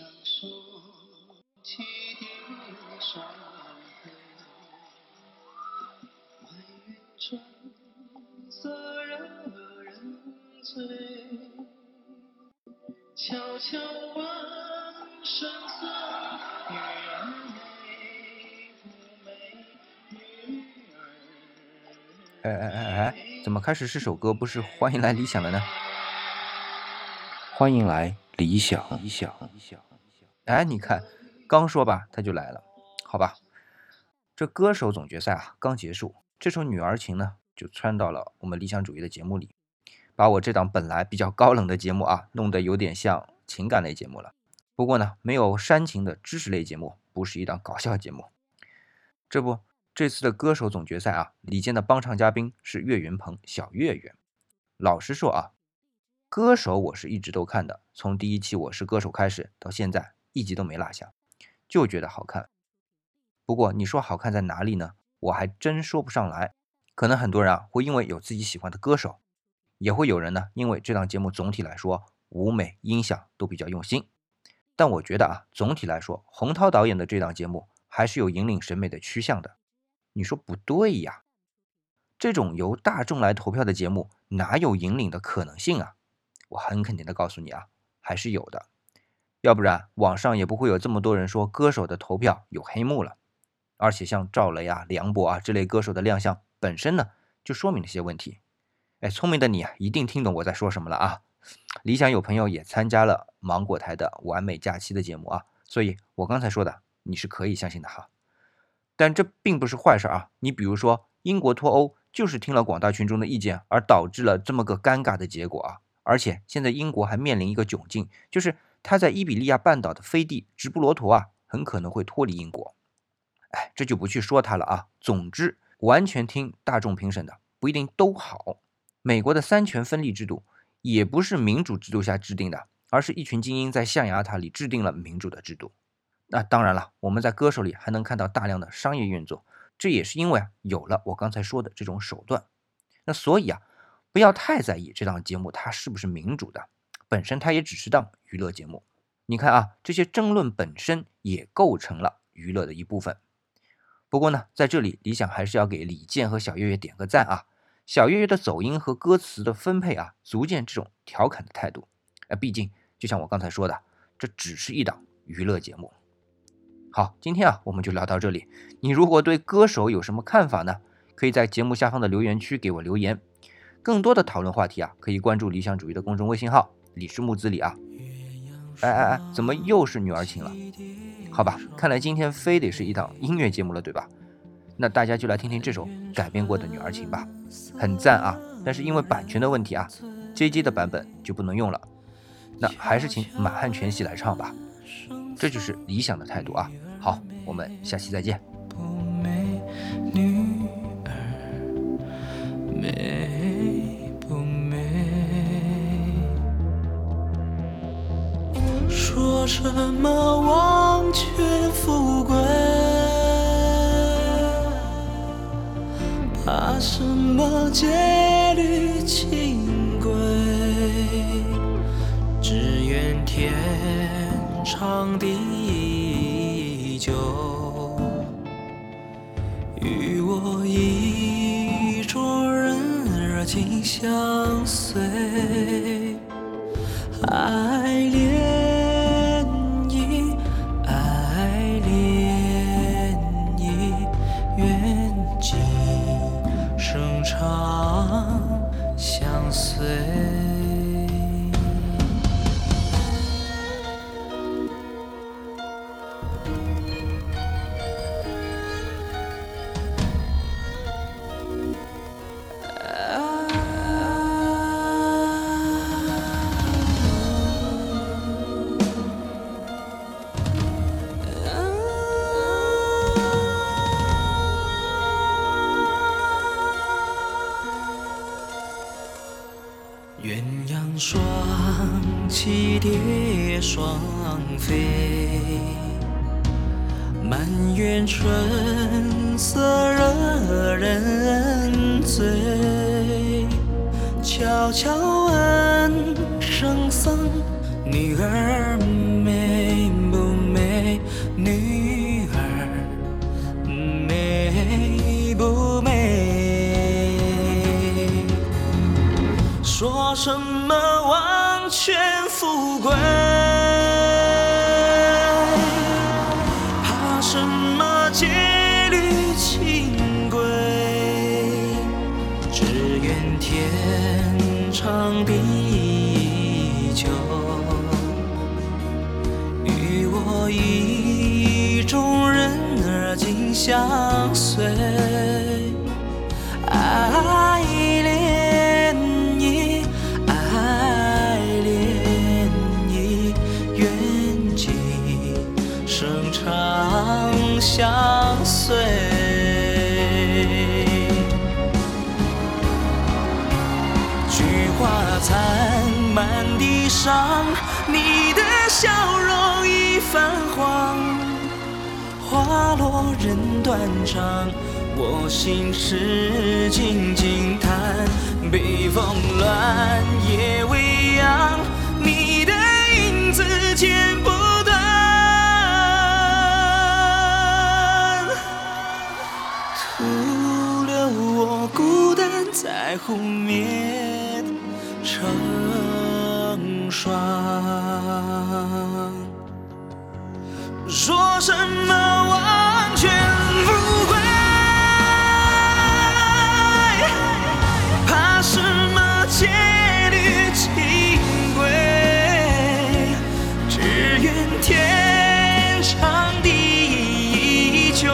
相守，汽笛双飞，满园春色惹人醉。悄悄问声色，女儿美不美？女儿。哎哎哎哎，怎么开始是首歌，不是欢迎来理想了呢？欢迎来理想，理想，理想。哎，你看，刚说吧，他就来了，好吧？这歌手总决赛啊，刚结束，这首《女儿情》呢，就窜到了我们理想主义的节目里，把我这档本来比较高冷的节目啊，弄得有点像情感类节目了。不过呢，没有煽情的知识类节目，不是一档搞笑节目。这不，这次的歌手总决赛啊，李健的帮唱嘉宾是岳云鹏、小岳岳。老实说啊。歌手我是一直都看的，从第一期《我是歌手》开始到现在一集都没落下，就觉得好看。不过你说好看在哪里呢？我还真说不上来。可能很多人啊会因为有自己喜欢的歌手，也会有人呢因为这档节目总体来说舞美音响都比较用心。但我觉得啊，总体来说，洪涛导演的这档节目还是有引领审美的趋向的。你说不对呀？这种由大众来投票的节目哪有引领的可能性啊？我很肯定的告诉你啊，还是有的，要不然网上也不会有这么多人说歌手的投票有黑幕了。而且像赵雷啊、梁博啊这类歌手的亮相本身呢，就说明了些问题。哎，聪明的你啊，一定听懂我在说什么了啊！理想有朋友也参加了芒果台的完美假期的节目啊，所以我刚才说的你是可以相信的哈。但这并不是坏事啊。你比如说英国脱欧，就是听了广大群众的意见而导致了这么个尴尬的结果啊。而且现在英国还面临一个窘境，就是他在伊比利亚半岛的飞地直布罗陀啊，很可能会脱离英国。哎，这就不去说他了啊。总之，完全听大众评审的不一定都好。美国的三权分立制度也不是民主制度下制定的，而是一群精英在象牙塔里制定了民主的制度。那当然了，我们在歌手里还能看到大量的商业运作，这也是因为啊有了我刚才说的这种手段。那所以啊。不要太在意这档节目它是不是民主的，本身它也只是档娱乐节目。你看啊，这些争论本身也构成了娱乐的一部分。不过呢，在这里理想还是要给李健和小岳岳点个赞啊。小岳岳的走音和歌词的分配啊，足见这种调侃的态度。哎，毕竟就像我刚才说的，这只是一档娱乐节目。好，今天啊，我们就聊到这里。你如果对歌手有什么看法呢？可以在节目下方的留言区给我留言。更多的讨论话题啊，可以关注理想主义的公众微信号“李氏木子李”啊。哎哎哎，怎么又是女儿情了？好吧，看来今天非得是一档音乐节目了，对吧？那大家就来听听这首改编过的女儿情吧，很赞啊！但是因为版权的问题啊，JJ 的版本就不能用了。那还是请满汉全席来唱吧，这就是理想的态度啊。好，我们下期再见。什么王权富贵，怕什么戒律清规，只愿天长地久，与我意中人热情相随，爱双飞。满园春色惹人醉悄悄问圣僧女儿美不美女儿美不美说什么王权富贵相随。爱恋你，爱恋你，愿今生长相随。菊花残，满地伤，你的笑容已泛黄。花落人断肠，我心事静静叹。北风乱，夜未央，你的影子剪不断。徒留我孤单在湖面成双。说什么王权富贵？怕什么戒律清规？只愿天长地久，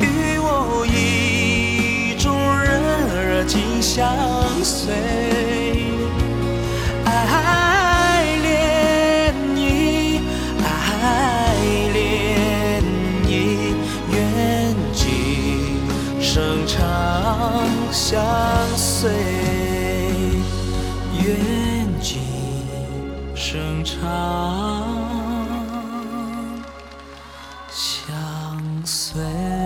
与我意中人儿紧相随。长相随，愿今生长相随。